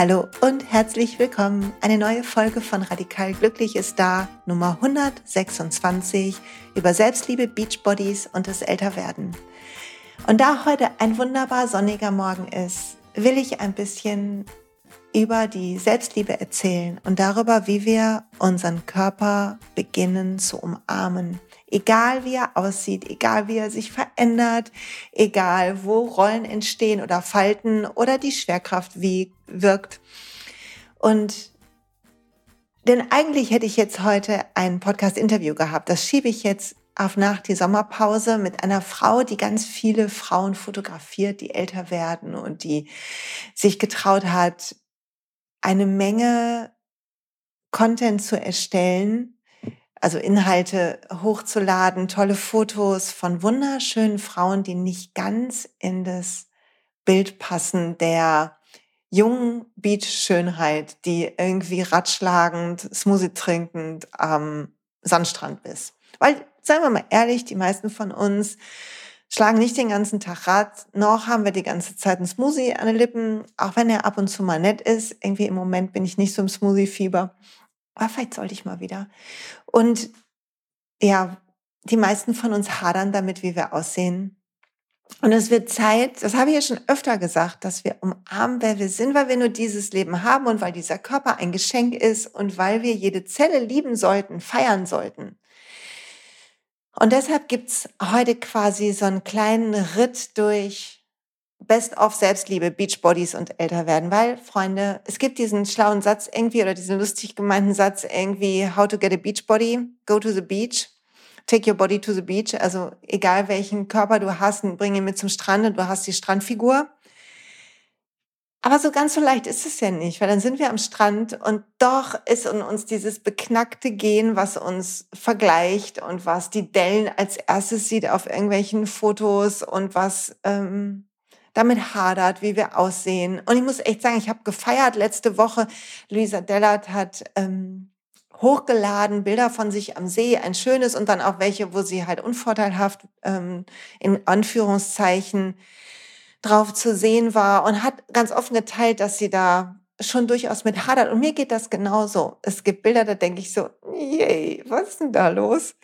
Hallo und herzlich willkommen. Eine neue Folge von Radikal Glücklich ist da, Nummer 126 über Selbstliebe, Beachbodies und das Älterwerden. Und da heute ein wunderbar sonniger Morgen ist, will ich ein bisschen über die Selbstliebe erzählen und darüber, wie wir unseren Körper beginnen zu umarmen. Egal wie er aussieht, egal wie er sich verändert, egal wo Rollen entstehen oder Falten oder die Schwerkraft wie wirkt. Und denn eigentlich hätte ich jetzt heute ein Podcast-Interview gehabt. Das schiebe ich jetzt auf nach die Sommerpause mit einer Frau, die ganz viele Frauen fotografiert, die älter werden und die sich getraut hat, eine Menge Content zu erstellen, also Inhalte hochzuladen, tolle Fotos von wunderschönen Frauen, die nicht ganz in das Bild passen der jungen Beach-Schönheit, die irgendwie ratschlagend, Smoothie trinkend am Sandstrand ist. Weil, seien wir mal ehrlich, die meisten von uns schlagen nicht den ganzen Tag Rad, noch haben wir die ganze Zeit einen Smoothie an den Lippen, auch wenn er ab und zu mal nett ist. Irgendwie im Moment bin ich nicht so im Smoothie-Fieber. Aber vielleicht sollte ich mal wieder. Und ja, die meisten von uns hadern damit, wie wir aussehen. Und es wird Zeit, das habe ich ja schon öfter gesagt, dass wir umarmen, wer wir sind, weil wir nur dieses Leben haben und weil dieser Körper ein Geschenk ist und weil wir jede Zelle lieben sollten, feiern sollten. Und deshalb gibt's heute quasi so einen kleinen Ritt durch Best of Selbstliebe, Beachbodies und älter werden, weil, Freunde, es gibt diesen schlauen Satz irgendwie oder diesen lustig gemeinten Satz irgendwie, how to get a beachbody, go to the beach, take your body to the beach, also egal welchen Körper du hast, bring ihn mit zum Strand und du hast die Strandfigur. Aber so ganz so leicht ist es ja nicht, weil dann sind wir am Strand und doch ist in uns dieses beknackte Gen, was uns vergleicht und was die Dellen als erstes sieht auf irgendwelchen Fotos und was ähm, damit hadert, wie wir aussehen. Und ich muss echt sagen, ich habe gefeiert letzte Woche. Luisa Dellert hat ähm, hochgeladen Bilder von sich am See, ein schönes und dann auch welche, wo sie halt unvorteilhaft ähm, in Anführungszeichen drauf zu sehen war und hat ganz offen geteilt, dass sie da schon durchaus mit hadert. Und mir geht das genauso. Es gibt Bilder, da denke ich so, yay, was ist denn da los?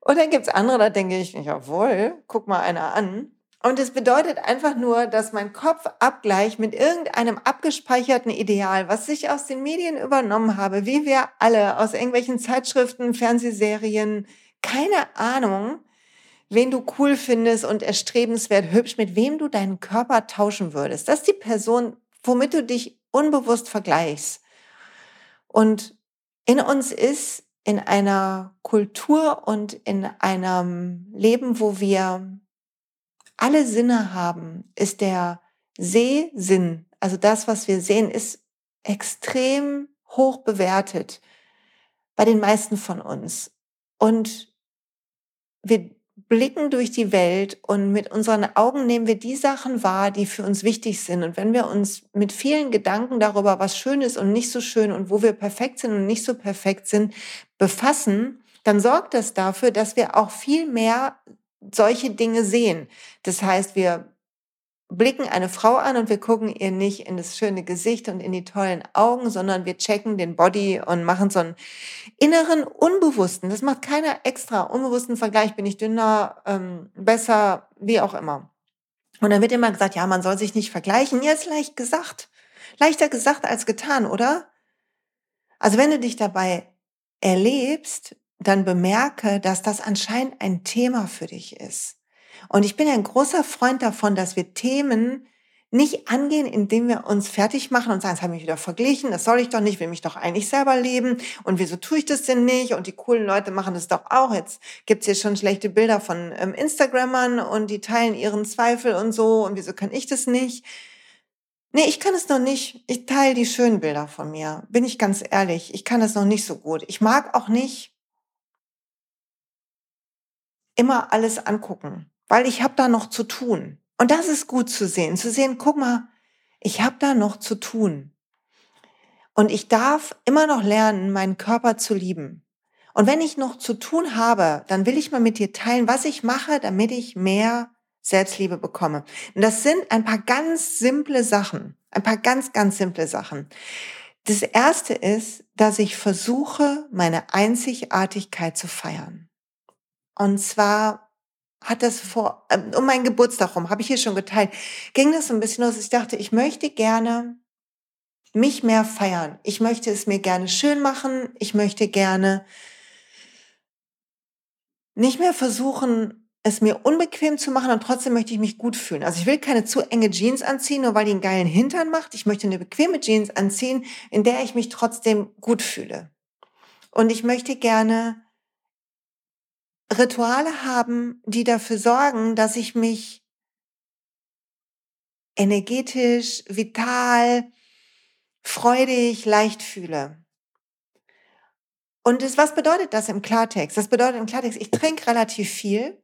Und dann gibt's andere, da denke ich, jawohl, guck mal einer an. Und es bedeutet einfach nur, dass mein Kopf abgleicht mit irgendeinem abgespeicherten Ideal, was ich aus den Medien übernommen habe, wie wir alle aus irgendwelchen Zeitschriften, Fernsehserien, keine Ahnung, wen du cool findest und erstrebenswert hübsch, mit wem du deinen Körper tauschen würdest. Das ist die Person, womit du dich unbewusst vergleichst. Und in uns ist in einer Kultur und in einem Leben, wo wir alle Sinne haben, ist der Sehsinn, also das, was wir sehen, ist extrem hoch bewertet bei den meisten von uns. Und wir blicken durch die Welt und mit unseren Augen nehmen wir die Sachen wahr, die für uns wichtig sind. Und wenn wir uns mit vielen Gedanken darüber, was schön ist und nicht so schön und wo wir perfekt sind und nicht so perfekt sind, befassen, dann sorgt das dafür, dass wir auch viel mehr solche Dinge sehen. Das heißt, wir blicken eine Frau an und wir gucken ihr nicht in das schöne Gesicht und in die tollen Augen, sondern wir checken den Body und machen so einen inneren, unbewussten, das macht keiner extra, unbewussten Vergleich, bin ich dünner, ähm, besser, wie auch immer. Und dann wird immer gesagt, ja, man soll sich nicht vergleichen. Ja, ist leicht gesagt. Leichter gesagt als getan, oder? Also wenn du dich dabei erlebst, dann bemerke, dass das anscheinend ein Thema für dich ist. Und ich bin ein großer Freund davon, dass wir Themen nicht angehen, indem wir uns fertig machen und sagen, das habe ich wieder verglichen, das soll ich doch nicht, will mich doch eigentlich selber leben und wieso tue ich das denn nicht und die coolen Leute machen das doch auch. Jetzt gibt's hier schon schlechte Bilder von ähm, Instagrammern und die teilen ihren Zweifel und so und wieso kann ich das nicht? Nee, ich kann es noch nicht. Ich teile die schönen Bilder von mir, bin ich ganz ehrlich. Ich kann es noch nicht so gut. Ich mag auch nicht immer alles angucken weil ich habe da noch zu tun. Und das ist gut zu sehen, zu sehen, guck mal, ich habe da noch zu tun. Und ich darf immer noch lernen, meinen Körper zu lieben. Und wenn ich noch zu tun habe, dann will ich mal mit dir teilen, was ich mache, damit ich mehr Selbstliebe bekomme. Und das sind ein paar ganz simple Sachen. Ein paar ganz, ganz simple Sachen. Das erste ist, dass ich versuche, meine Einzigartigkeit zu feiern. Und zwar hat das vor, ähm, um meinen Geburtstag rum, habe ich hier schon geteilt, ging das so ein bisschen los. Ich dachte, ich möchte gerne mich mehr feiern. Ich möchte es mir gerne schön machen. Ich möchte gerne nicht mehr versuchen, es mir unbequem zu machen und trotzdem möchte ich mich gut fühlen. Also ich will keine zu enge Jeans anziehen, nur weil die einen geilen Hintern macht. Ich möchte eine bequeme Jeans anziehen, in der ich mich trotzdem gut fühle. Und ich möchte gerne Rituale haben, die dafür sorgen, dass ich mich energetisch, vital, freudig, leicht fühle. Und das, was bedeutet das im Klartext? Das bedeutet im Klartext, ich trinke relativ viel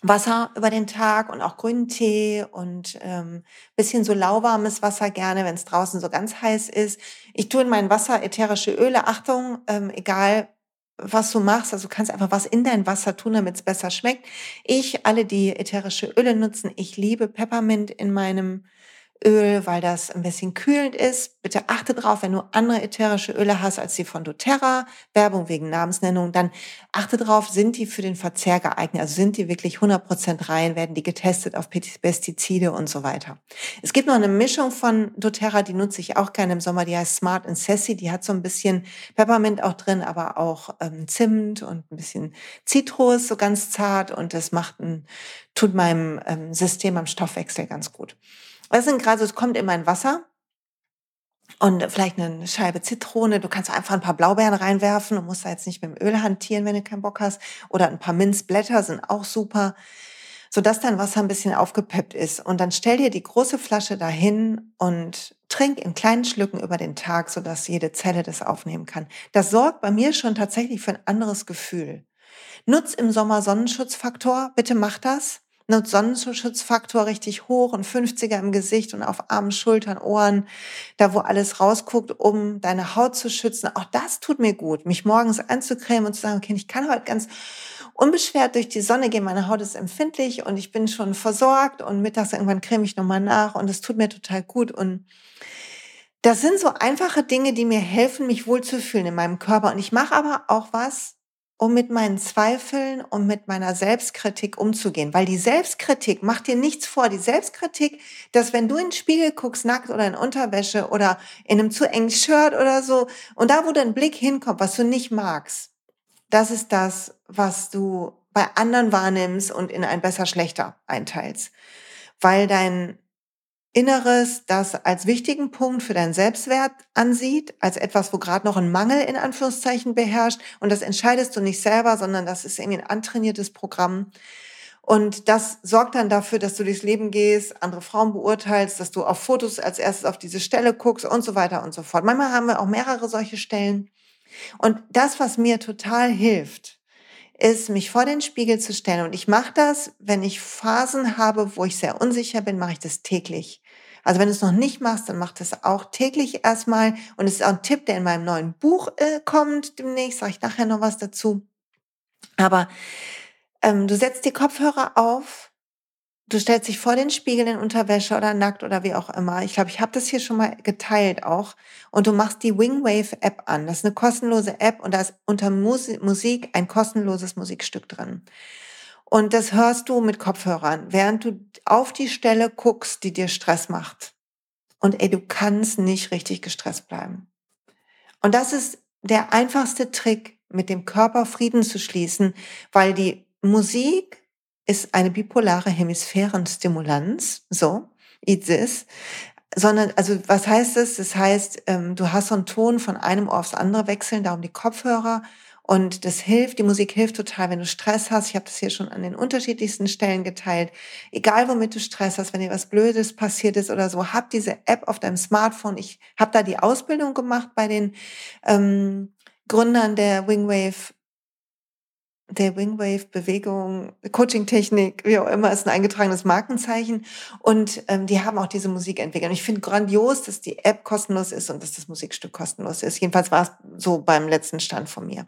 Wasser über den Tag und auch grünen Tee und ähm, bisschen so lauwarmes Wasser gerne, wenn es draußen so ganz heiß ist. Ich tue in mein Wasser ätherische Öle. Achtung, ähm, egal was du machst, also du kannst einfach was in dein Wasser tun, damit es besser schmeckt. Ich, alle, die ätherische Öle nutzen, ich liebe Peppermint in meinem Öl, weil das ein bisschen kühlend ist. Bitte achte drauf, wenn du andere ätherische Öle hast als die von doTERRA, Werbung wegen Namensnennung, dann achte drauf, sind die für den Verzehr geeignet, also sind die wirklich 100% rein, werden die getestet auf Pestizide und so weiter. Es gibt noch eine Mischung von doTERRA, die nutze ich auch gerne im Sommer, die heißt Smart and Sassy, die hat so ein bisschen Peppermint auch drin, aber auch ähm, Zimt und ein bisschen Zitrus, so ganz zart und das macht ein, tut meinem ähm, System am Stoffwechsel ganz gut. Das sind gerade es kommt in mein Wasser und vielleicht eine Scheibe Zitrone. Du kannst einfach ein paar Blaubeeren reinwerfen und musst da jetzt nicht mit dem Öl hantieren, wenn du keinen Bock hast. Oder ein paar Minzblätter sind auch super, sodass dein Wasser ein bisschen aufgepeppt ist. Und dann stell dir die große Flasche dahin und trink in kleinen Schlücken über den Tag, sodass jede Zelle das aufnehmen kann. Das sorgt bei mir schon tatsächlich für ein anderes Gefühl. Nutz im Sommer Sonnenschutzfaktor. Bitte mach das ne, Sonnenschutzfaktor richtig hoch und 50er im Gesicht und auf Armen, Schultern, Ohren, da wo alles rausguckt, um deine Haut zu schützen. Auch das tut mir gut, mich morgens einzucremen und zu sagen, okay, ich kann heute ganz unbeschwert durch die Sonne gehen. Meine Haut ist empfindlich und ich bin schon versorgt und mittags irgendwann creme ich nochmal nach und es tut mir total gut und das sind so einfache Dinge, die mir helfen, mich wohlzufühlen in meinem Körper. Und ich mache aber auch was, um mit meinen Zweifeln und mit meiner Selbstkritik umzugehen. Weil die Selbstkritik macht dir nichts vor. Die Selbstkritik, dass wenn du in den Spiegel guckst, nackt oder in Unterwäsche oder in einem zu engen Shirt oder so, und da, wo dein Blick hinkommt, was du nicht magst, das ist das, was du bei anderen wahrnimmst und in ein besser schlechter einteilst. Weil dein Inneres das als wichtigen Punkt für deinen Selbstwert ansieht, als etwas, wo gerade noch ein Mangel in Anführungszeichen beherrscht. Und das entscheidest du nicht selber, sondern das ist irgendwie ein antrainiertes Programm. Und das sorgt dann dafür, dass du durchs Leben gehst, andere Frauen beurteilst, dass du auf Fotos als erstes auf diese Stelle guckst und so weiter und so fort. Manchmal haben wir auch mehrere solche Stellen. Und das, was mir total hilft, ist, mich vor den Spiegel zu stellen. Und ich mache das, wenn ich Phasen habe, wo ich sehr unsicher bin, mache ich das täglich. Also wenn du es noch nicht machst, dann mach das auch täglich erstmal. Und es ist auch ein Tipp, der in meinem neuen Buch äh, kommt demnächst. Sage ich nachher noch was dazu. Aber ähm, du setzt die Kopfhörer auf Du stellst dich vor den Spiegel in Unterwäsche oder nackt oder wie auch immer. Ich glaube, ich habe das hier schon mal geteilt auch. Und du machst die Wingwave App an. Das ist eine kostenlose App und da ist unter Musik ein kostenloses Musikstück drin. Und das hörst du mit Kopfhörern, während du auf die Stelle guckst, die dir Stress macht. Und ey, du kannst nicht richtig gestresst bleiben. Und das ist der einfachste Trick, mit dem Körper Frieden zu schließen, weil die Musik ist eine bipolare Hemisphärenstimulanz, so, eat this, sondern, also was heißt das? Das heißt, ähm, du hast so einen Ton von einem Ohr aufs andere wechseln, darum die Kopfhörer und das hilft, die Musik hilft total, wenn du Stress hast. Ich habe das hier schon an den unterschiedlichsten Stellen geteilt. Egal, womit du Stress hast, wenn dir was Blödes passiert ist oder so, hab diese App auf deinem Smartphone. Ich habe da die Ausbildung gemacht bei den ähm, Gründern der Wingwave der Wingwave-Bewegung, Coaching-Technik, wie auch immer, ist ein eingetragenes Markenzeichen. Und ähm, die haben auch diese Musik entwickelt. Und ich finde grandios, dass die App kostenlos ist und dass das Musikstück kostenlos ist. Jedenfalls war es so beim letzten Stand von mir.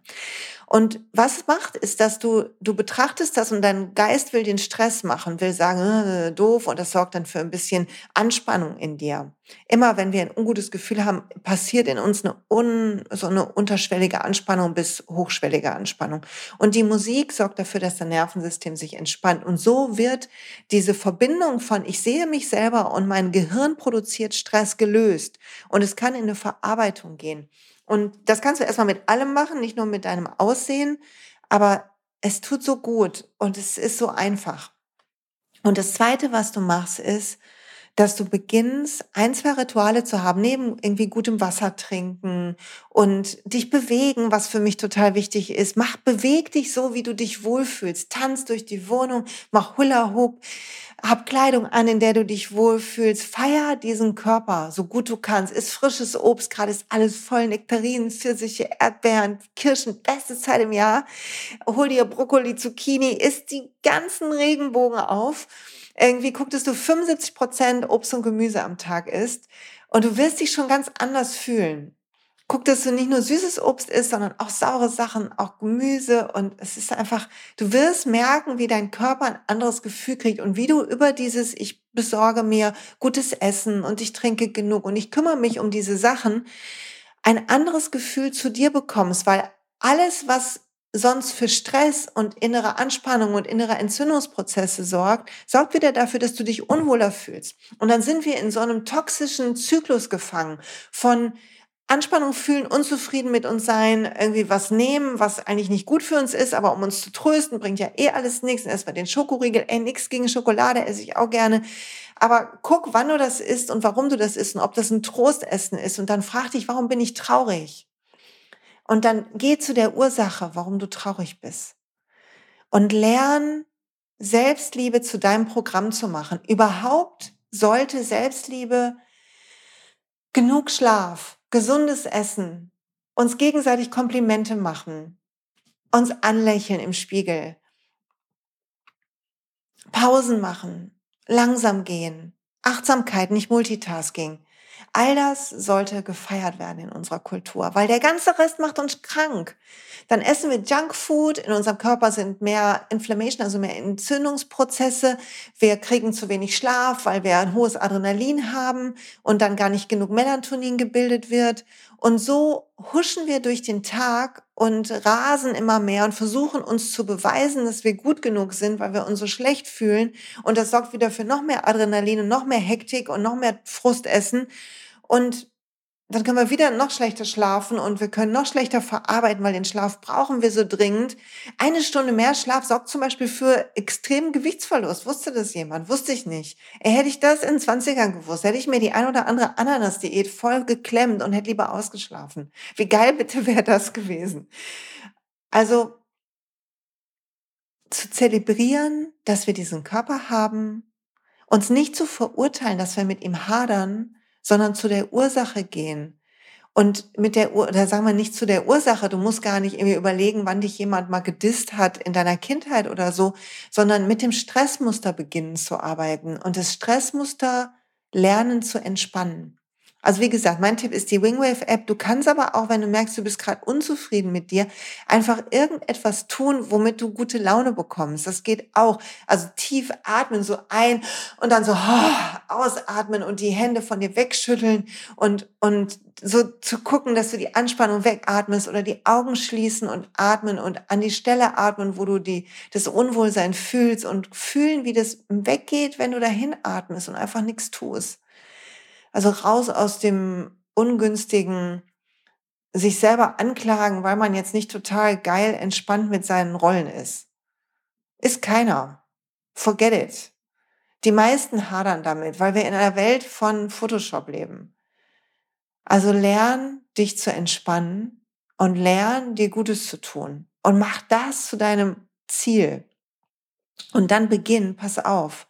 Und was es macht, ist, dass du, du betrachtest das und dein Geist will den Stress machen, will sagen, äh, doof und das sorgt dann für ein bisschen Anspannung in dir. Immer wenn wir ein ungutes Gefühl haben, passiert in uns eine un, so eine unterschwellige Anspannung bis hochschwellige Anspannung. Und die Musik sorgt dafür, dass das Nervensystem sich entspannt. Und so wird diese Verbindung von ich sehe mich selber und mein Gehirn produziert Stress gelöst. Und es kann in eine Verarbeitung gehen. Und das kannst du erstmal mit allem machen, nicht nur mit deinem Aussehen, aber es tut so gut und es ist so einfach. Und das Zweite, was du machst, ist, dass du beginnst, ein, zwei Rituale zu haben, neben irgendwie gutem Wasser trinken und dich bewegen, was für mich total wichtig ist. Mach, beweg dich so, wie du dich wohlfühlst. Tanz durch die Wohnung, mach Hula Hoop, hab Kleidung an, in der du dich wohlfühlst. Feier diesen Körper, so gut du kannst. Ist frisches Obst, gerade ist alles voll Nektarinen, Pfirsiche, Erdbeeren, Kirschen, beste Zeit im Jahr. Hol dir Brokkoli, Zucchini, isst die ganzen Regenbogen auf irgendwie guck, dass du 75 Prozent Obst und Gemüse am Tag isst und du wirst dich schon ganz anders fühlen. Guck, dass du nicht nur süßes Obst isst, sondern auch saure Sachen, auch Gemüse und es ist einfach, du wirst merken, wie dein Körper ein anderes Gefühl kriegt und wie du über dieses, ich besorge mir gutes Essen und ich trinke genug und ich kümmere mich um diese Sachen, ein anderes Gefühl zu dir bekommst, weil alles, was sonst für Stress und innere Anspannung und innere Entzündungsprozesse sorgt, sorgt wieder dafür, dass du dich unwohler fühlst. Und dann sind wir in so einem toxischen Zyklus gefangen von Anspannung fühlen, unzufrieden mit uns sein, irgendwie was nehmen, was eigentlich nicht gut für uns ist, aber um uns zu trösten, bringt ja eh alles nichts. Erstmal den Schokoriegel, ey, nix gegen Schokolade esse ich auch gerne. Aber guck, wann du das isst und warum du das isst und ob das ein Trostessen ist. Und dann frag dich, warum bin ich traurig? Und dann geh zu der Ursache, warum du traurig bist. Und lern, Selbstliebe zu deinem Programm zu machen. Überhaupt sollte Selbstliebe genug Schlaf, gesundes Essen, uns gegenseitig Komplimente machen, uns anlächeln im Spiegel, Pausen machen, langsam gehen, Achtsamkeit, nicht Multitasking. All das sollte gefeiert werden in unserer Kultur, weil der ganze Rest macht uns krank. Dann essen wir Junkfood, in unserem Körper sind mehr Inflammation, also mehr Entzündungsprozesse. Wir kriegen zu wenig Schlaf, weil wir ein hohes Adrenalin haben und dann gar nicht genug Melatonin gebildet wird. Und so huschen wir durch den Tag und rasen immer mehr und versuchen uns zu beweisen, dass wir gut genug sind, weil wir uns so schlecht fühlen. Und das sorgt wieder für noch mehr Adrenalin und noch mehr Hektik und noch mehr Frustessen. Und dann können wir wieder noch schlechter schlafen und wir können noch schlechter verarbeiten, weil den Schlaf brauchen wir so dringend. Eine Stunde mehr Schlaf sorgt zum Beispiel für extremen Gewichtsverlust. Wusste das jemand? Wusste ich nicht. Hätte ich das in 20ern gewusst, hätte ich mir die ein oder andere Ananas-Diät voll geklemmt und hätte lieber ausgeschlafen. Wie geil bitte wäre das gewesen? Also zu zelebrieren, dass wir diesen Körper haben, uns nicht zu verurteilen, dass wir mit ihm hadern, sondern zu der Ursache gehen. Und mit der oder sagen wir nicht zu der Ursache, du musst gar nicht irgendwie überlegen, wann dich jemand mal gedisst hat in deiner Kindheit oder so, sondern mit dem Stressmuster beginnen zu arbeiten und das Stressmuster lernen zu entspannen. Also wie gesagt, mein Tipp ist die Wingwave App. Du kannst aber auch, wenn du merkst, du bist gerade unzufrieden mit dir, einfach irgendetwas tun, womit du gute Laune bekommst. Das geht auch. Also tief atmen, so ein und dann so oh, ausatmen und die Hände von dir wegschütteln und, und so zu gucken, dass du die Anspannung wegatmest oder die Augen schließen und atmen und an die Stelle atmen, wo du die, das Unwohlsein fühlst und fühlen, wie das weggeht, wenn du dahin atmest und einfach nichts tust. Also raus aus dem ungünstigen sich selber anklagen, weil man jetzt nicht total geil entspannt mit seinen Rollen ist. Ist keiner. Forget it. Die meisten hadern damit, weil wir in einer Welt von Photoshop leben. Also lern dich zu entspannen und lern dir Gutes zu tun und mach das zu deinem Ziel. Und dann beginn, pass auf,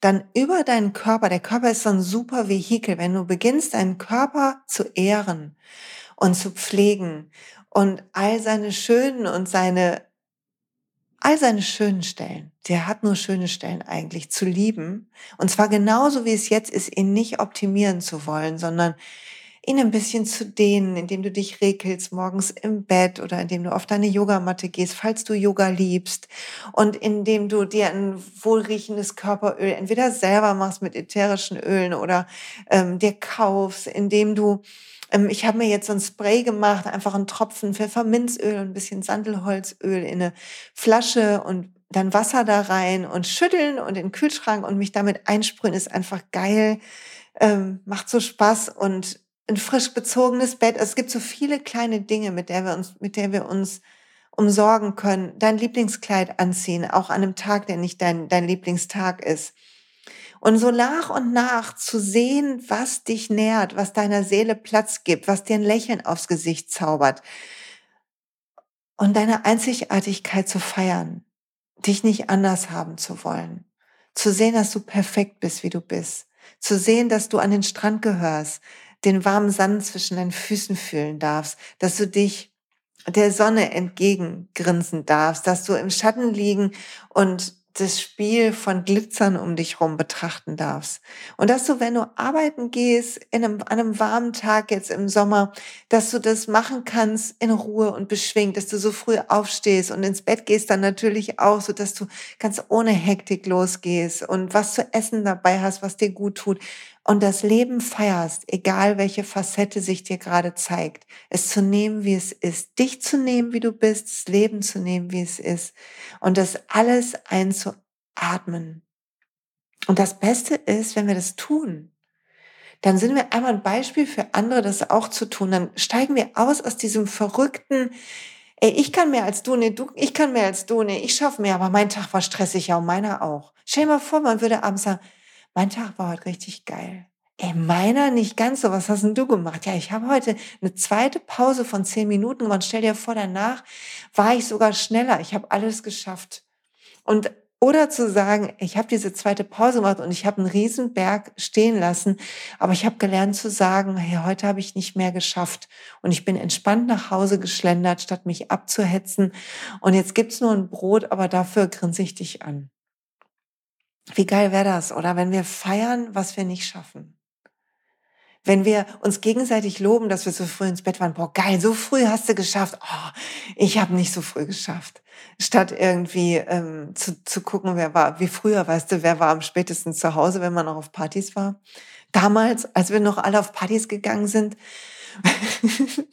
dann über deinen Körper, der Körper ist so ein super Vehikel, wenn du beginnst, deinen Körper zu ehren und zu pflegen und all seine schönen und seine, all seine schönen Stellen, der hat nur schöne Stellen eigentlich, zu lieben. Und zwar genauso wie es jetzt ist, ihn nicht optimieren zu wollen, sondern ihn ein bisschen zu dehnen, indem du dich regelst morgens im Bett oder indem du auf deine Yogamatte gehst, falls du Yoga liebst. Und indem du dir ein wohlriechendes Körperöl entweder selber machst mit ätherischen Ölen oder ähm, dir kaufst, indem du ähm, ich habe mir jetzt so ein Spray gemacht, einfach einen Tropfen Pfefferminzöl und ein bisschen Sandelholzöl in eine Flasche und dann Wasser da rein und schütteln und in den Kühlschrank und mich damit einsprühen ist einfach geil, ähm, macht so Spaß und ein frisch bezogenes Bett. Es gibt so viele kleine Dinge, mit der wir uns, mit der wir uns umsorgen können. Dein Lieblingskleid anziehen, auch an einem Tag, der nicht dein, dein Lieblingstag ist. Und so nach und nach zu sehen, was dich nährt, was deiner Seele Platz gibt, was dir ein Lächeln aufs Gesicht zaubert. Und deine Einzigartigkeit zu feiern, dich nicht anders haben zu wollen. Zu sehen, dass du perfekt bist, wie du bist. Zu sehen, dass du an den Strand gehörst, den warmen Sand zwischen deinen Füßen fühlen darfst, dass du dich der Sonne entgegengrinsen darfst, dass du im Schatten liegen und das Spiel von Glitzern um dich rum betrachten darfst. Und dass du, wenn du arbeiten gehst, in einem, an einem warmen Tag jetzt im Sommer, dass du das machen kannst in Ruhe und beschwingt, dass du so früh aufstehst und ins Bett gehst dann natürlich auch, so dass du ganz ohne Hektik losgehst und was zu essen dabei hast, was dir gut tut und das Leben feierst, egal welche Facette sich dir gerade zeigt, es zu nehmen, wie es ist, dich zu nehmen, wie du bist, das Leben zu nehmen, wie es ist und das alles einzuatmen. Und das Beste ist, wenn wir das tun, dann sind wir einmal ein Beispiel für andere, das auch zu tun. Dann steigen wir aus aus diesem verrückten, ey, ich kann mehr als du, nee, du, ich kann mehr als du, nee, ich schaffe mehr, aber mein Tag war stressig, ja, und meiner auch. Stell dir mal vor, man würde abends sagen, mein Tag war heute richtig geil. Ey, meiner nicht ganz so. Was hast denn du gemacht? Ja, ich habe heute eine zweite Pause von zehn Minuten gemacht. Stell dir vor, danach war ich sogar schneller. Ich habe alles geschafft. Und oder zu sagen, ich habe diese zweite Pause gemacht und ich habe einen Riesenberg stehen lassen, aber ich habe gelernt zu sagen, hey, heute habe ich nicht mehr geschafft und ich bin entspannt nach Hause geschlendert, statt mich abzuhetzen. Und jetzt gibt's nur ein Brot, aber dafür grinse ich dich an. Wie geil wäre das, oder? Wenn wir feiern, was wir nicht schaffen. Wenn wir uns gegenseitig loben, dass wir so früh ins Bett waren, boah, geil, so früh hast du geschafft. Oh, ich habe nicht so früh geschafft. Statt irgendwie ähm, zu, zu gucken, wer war, wie früher, weißt du, wer war am spätesten zu Hause, wenn man noch auf Partys war. Damals, als wir noch alle auf Partys gegangen sind.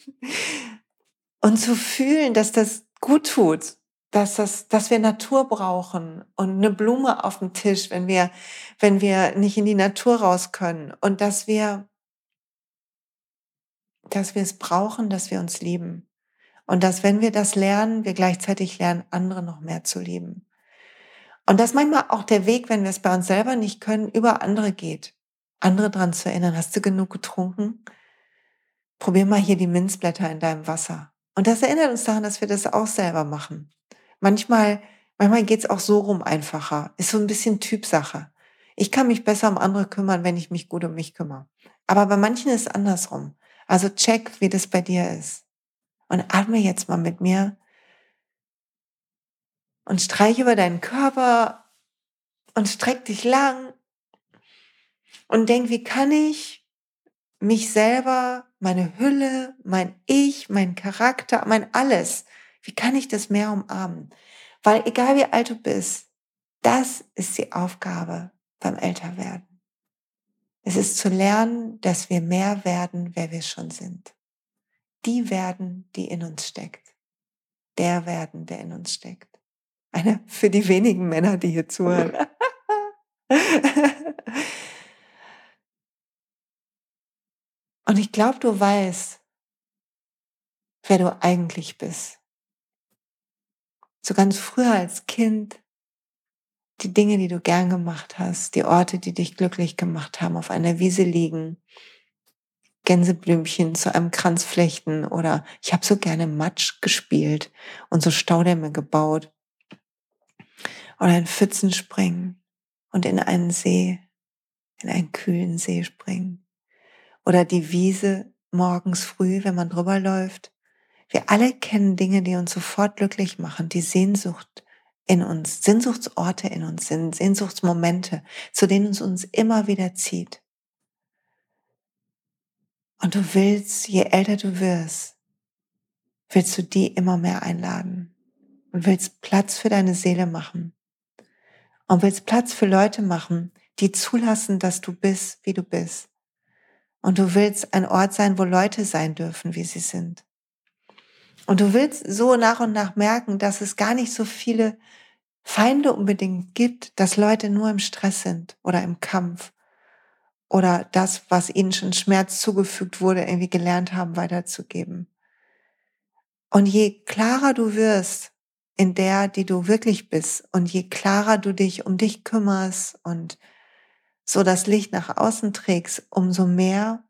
und zu fühlen, dass das gut tut, dass, das, dass wir Natur brauchen und eine Blume auf dem Tisch, wenn wir, wenn wir nicht in die Natur raus können und dass wir, dass wir es brauchen, dass wir uns lieben. Und dass, wenn wir das lernen, wir gleichzeitig lernen, andere noch mehr zu lieben. Und dass manchmal auch der Weg, wenn wir es bei uns selber nicht können, über andere geht. Andere dran zu erinnern, hast du genug getrunken? Probier mal hier die Minzblätter in deinem Wasser. Und das erinnert uns daran, dass wir das auch selber machen. Manchmal, manchmal geht's auch so rum einfacher. Ist so ein bisschen Typsache. Ich kann mich besser um andere kümmern, wenn ich mich gut um mich kümmere. Aber bei manchen ist es andersrum. Also check, wie das bei dir ist. Und atme jetzt mal mit mir und streich über deinen Körper und streck dich lang und denk, wie kann ich mich selber, meine Hülle, mein Ich, mein Charakter, mein alles wie kann ich das mehr umarmen? Weil egal wie alt du bist, das ist die Aufgabe beim Älterwerden. Es ist zu lernen, dass wir mehr werden, wer wir schon sind. Die werden, die in uns steckt. Der werden, der in uns steckt. Eine für die wenigen Männer, die hier zuhören. Und ich glaube, du weißt, wer du eigentlich bist so ganz früher als Kind, die Dinge, die du gern gemacht hast, die Orte, die dich glücklich gemacht haben, auf einer Wiese liegen, Gänseblümchen zu einem Kranz flechten oder ich habe so gerne Matsch gespielt und so Staudämme gebaut oder in Pfützen springen und in einen See, in einen kühlen See springen. Oder die Wiese morgens früh, wenn man drüber läuft wir alle kennen Dinge, die uns sofort glücklich machen, die Sehnsucht in uns, Sehnsuchtsorte in uns sind, Sehnsuchtsmomente, zu denen es uns immer wieder zieht. Und du willst, je älter du wirst, willst du die immer mehr einladen und willst Platz für deine Seele machen und willst Platz für Leute machen, die zulassen, dass du bist, wie du bist. Und du willst ein Ort sein, wo Leute sein dürfen, wie sie sind. Und du willst so nach und nach merken, dass es gar nicht so viele Feinde unbedingt gibt, dass Leute nur im Stress sind oder im Kampf oder das, was ihnen schon Schmerz zugefügt wurde, irgendwie gelernt haben, weiterzugeben. Und je klarer du wirst in der, die du wirklich bist und je klarer du dich um dich kümmerst und so das Licht nach außen trägst, umso mehr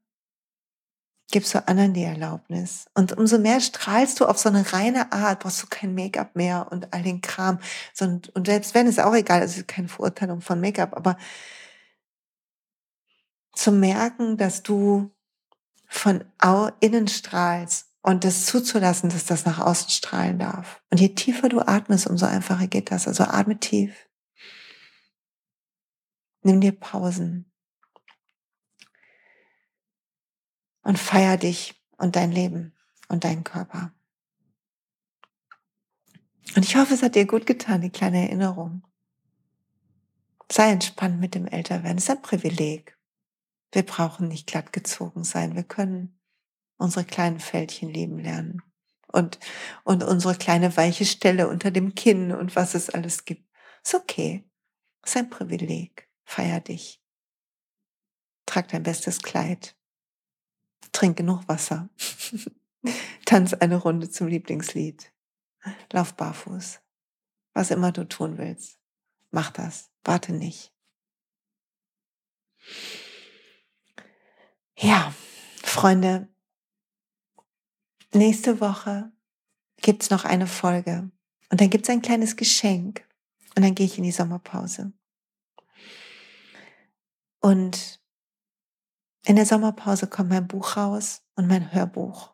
gibst du anderen die Erlaubnis. Und umso mehr strahlst du auf so eine reine Art, brauchst du kein Make-up mehr und all den Kram. Und selbst wenn, ist auch egal, also keine Verurteilung von Make-up, aber zu merken, dass du von innen strahlst und das zuzulassen, dass das nach außen strahlen darf. Und je tiefer du atmest, umso einfacher geht das. Also atme tief. Nimm dir Pausen. Und feier dich und dein Leben und deinen Körper. Und ich hoffe, es hat dir gut getan, die kleine Erinnerung. Sei entspannt mit dem Älterwerden. Es ist ein Privileg. Wir brauchen nicht glatt gezogen sein. Wir können unsere kleinen Fältchen lieben lernen. Und, und unsere kleine weiche Stelle unter dem Kinn und was es alles gibt. Ist okay. Ist ein Privileg. Feier dich. Trag dein bestes Kleid. Trink genug Wasser. Tanz eine Runde zum Lieblingslied. Lauf barfuß. Was immer du tun willst. Mach das. Warte nicht. Ja, Freunde, nächste Woche gibt's noch eine Folge und dann gibt's ein kleines Geschenk und dann gehe ich in die Sommerpause. Und in der Sommerpause kommt mein Buch raus und mein Hörbuch.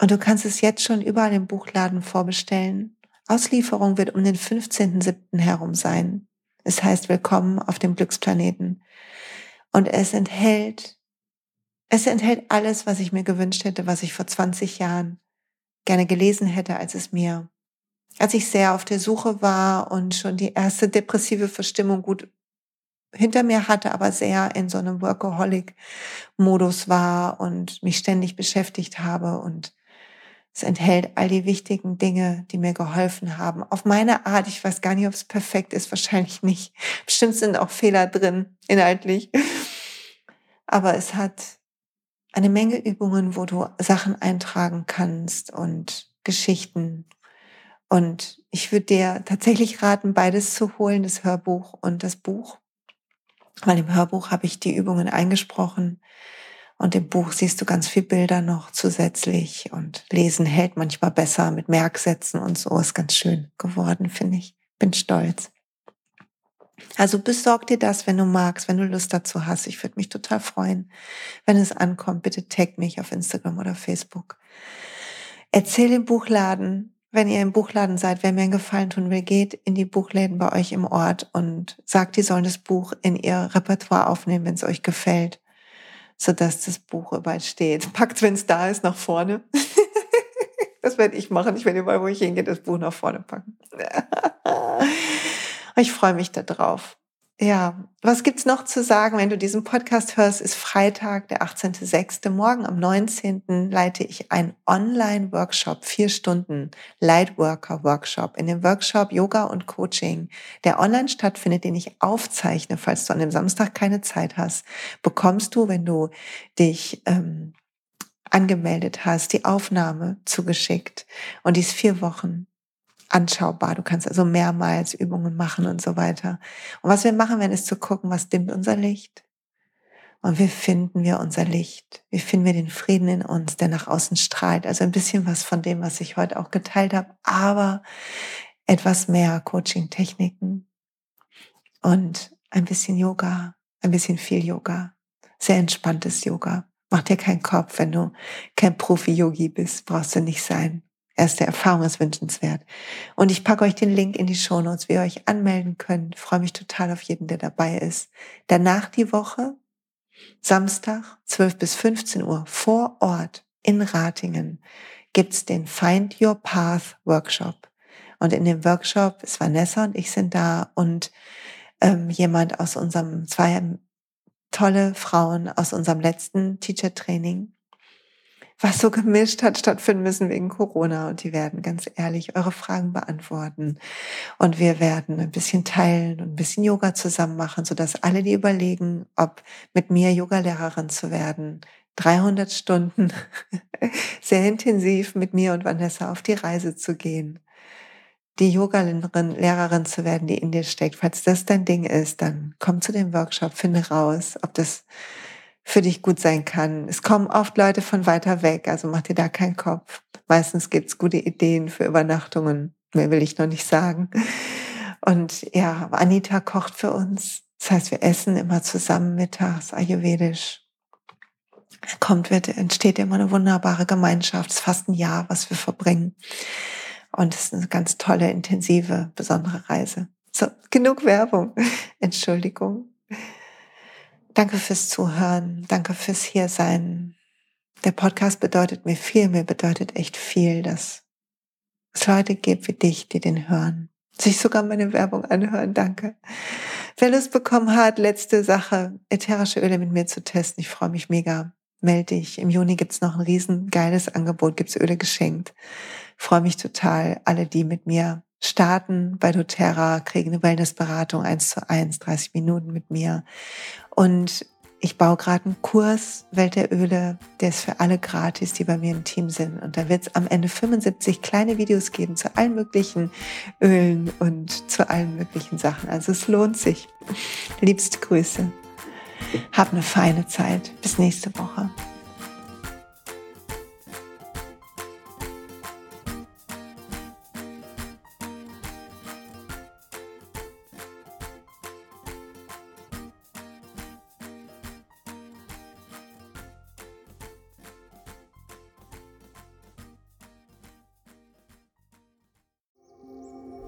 Und du kannst es jetzt schon überall im Buchladen vorbestellen. Auslieferung wird um den 15.07. herum sein. Es heißt Willkommen auf dem Glücksplaneten. Und es enthält, es enthält alles, was ich mir gewünscht hätte, was ich vor 20 Jahren gerne gelesen hätte, als es mir, als ich sehr auf der Suche war und schon die erste depressive Verstimmung gut hinter mir hatte, aber sehr in so einem Workaholic-Modus war und mich ständig beschäftigt habe. Und es enthält all die wichtigen Dinge, die mir geholfen haben. Auf meine Art, ich weiß gar nicht, ob es perfekt ist, wahrscheinlich nicht. Bestimmt sind auch Fehler drin, inhaltlich. Aber es hat eine Menge Übungen, wo du Sachen eintragen kannst und Geschichten. Und ich würde dir tatsächlich raten, beides zu holen, das Hörbuch und das Buch. Weil im Hörbuch habe ich die Übungen eingesprochen und im Buch siehst du ganz viel Bilder noch zusätzlich und Lesen hält manchmal besser mit Merksätzen und so ist ganz schön geworden, finde ich. Bin stolz. Also besorg dir das, wenn du magst, wenn du Lust dazu hast. Ich würde mich total freuen, wenn es ankommt. Bitte tag mich auf Instagram oder Facebook. Erzähl im Buchladen, wenn ihr im Buchladen seid, wer mir einen Gefallen tun will, geht in die Buchläden bei euch im Ort und sagt, die sollen das Buch in ihr Repertoire aufnehmen, wenn es euch gefällt, sodass das Buch überall steht. Packt, wenn es da ist, nach vorne. das werde ich machen. Ich werde überall, wo ich hingehe, das Buch nach vorne packen. ich freue mich darauf. Ja, was gibt's noch zu sagen, wenn du diesen Podcast hörst? Ist Freitag, der 18.06. Morgen am 19. leite ich einen Online-Workshop, vier Stunden Lightworker-Workshop. In dem Workshop Yoga und Coaching, der online stattfindet, den ich aufzeichne, falls du an dem Samstag keine Zeit hast, bekommst du, wenn du dich ähm, angemeldet hast, die Aufnahme zugeschickt. Und die ist vier Wochen anschaubar. Du kannst also mehrmals Übungen machen und so weiter. Und was wir machen werden, ist zu gucken, was dimmt unser Licht. Und wie finden wir unser Licht? Wie finden wir den Frieden in uns, der nach außen strahlt? Also ein bisschen was von dem, was ich heute auch geteilt habe, aber etwas mehr Coaching-Techniken und ein bisschen Yoga, ein bisschen viel Yoga, sehr entspanntes Yoga. Mach dir keinen Kopf, wenn du kein Profi-Yogi bist, brauchst du nicht sein. Erste Erfahrung ist wünschenswert. Und ich packe euch den Link in die Shownotes, wie ihr euch anmelden könnt. Ich freue mich total auf jeden, der dabei ist. Danach die Woche Samstag 12 bis 15 Uhr vor Ort in Ratingen gibt's den Find Your Path Workshop. Und in dem Workshop ist Vanessa und ich sind da und ähm, jemand aus unserem, zwei tolle Frauen aus unserem letzten Teacher Training was so gemischt hat stattfinden müssen wegen Corona. Und die werden ganz ehrlich eure Fragen beantworten. Und wir werden ein bisschen teilen und ein bisschen Yoga zusammen machen, sodass alle, die überlegen, ob mit mir Yogalehrerin zu werden, 300 Stunden sehr intensiv mit mir und Vanessa auf die Reise zu gehen, die Yogalehrerin Lehrerin zu werden, die in dir steckt. Falls das dein Ding ist, dann komm zu dem Workshop, finde raus, ob das für dich gut sein kann. Es kommen oft Leute von weiter weg, also mach dir da keinen Kopf. Meistens gibt's gute Ideen für Übernachtungen. Mehr will ich noch nicht sagen. Und ja, Anita kocht für uns. Das heißt, wir essen immer zusammen mittags, ayurvedisch. Kommt, wird, entsteht immer eine wunderbare Gemeinschaft. Es ist fast ein Jahr, was wir verbringen. Und es ist eine ganz tolle, intensive, besondere Reise. So, genug Werbung. Entschuldigung. Danke fürs Zuhören. Danke fürs Hiersein. Der Podcast bedeutet mir viel. Mir bedeutet echt viel, dass es Leute gibt wie dich, die den hören. Sich sogar meine Werbung anhören. Danke. Wer Lust bekommen hat, letzte Sache, ätherische Öle mit mir zu testen. Ich freue mich mega. Melde dich. Im Juni gibt's noch ein riesen geiles Angebot. Gibt's Öle geschenkt. freue mich total. Alle, die mit mir starten bei doTERRA, kriegen eine Wellnessberatung eins zu eins, 30 Minuten mit mir. Und ich baue gerade einen Kurs Welt der Öle, der ist für alle gratis, die bei mir im Team sind. Und da wird es am Ende 75 kleine Videos geben zu allen möglichen Ölen und zu allen möglichen Sachen. Also es lohnt sich. Liebste Grüße. Hab eine feine Zeit. Bis nächste Woche.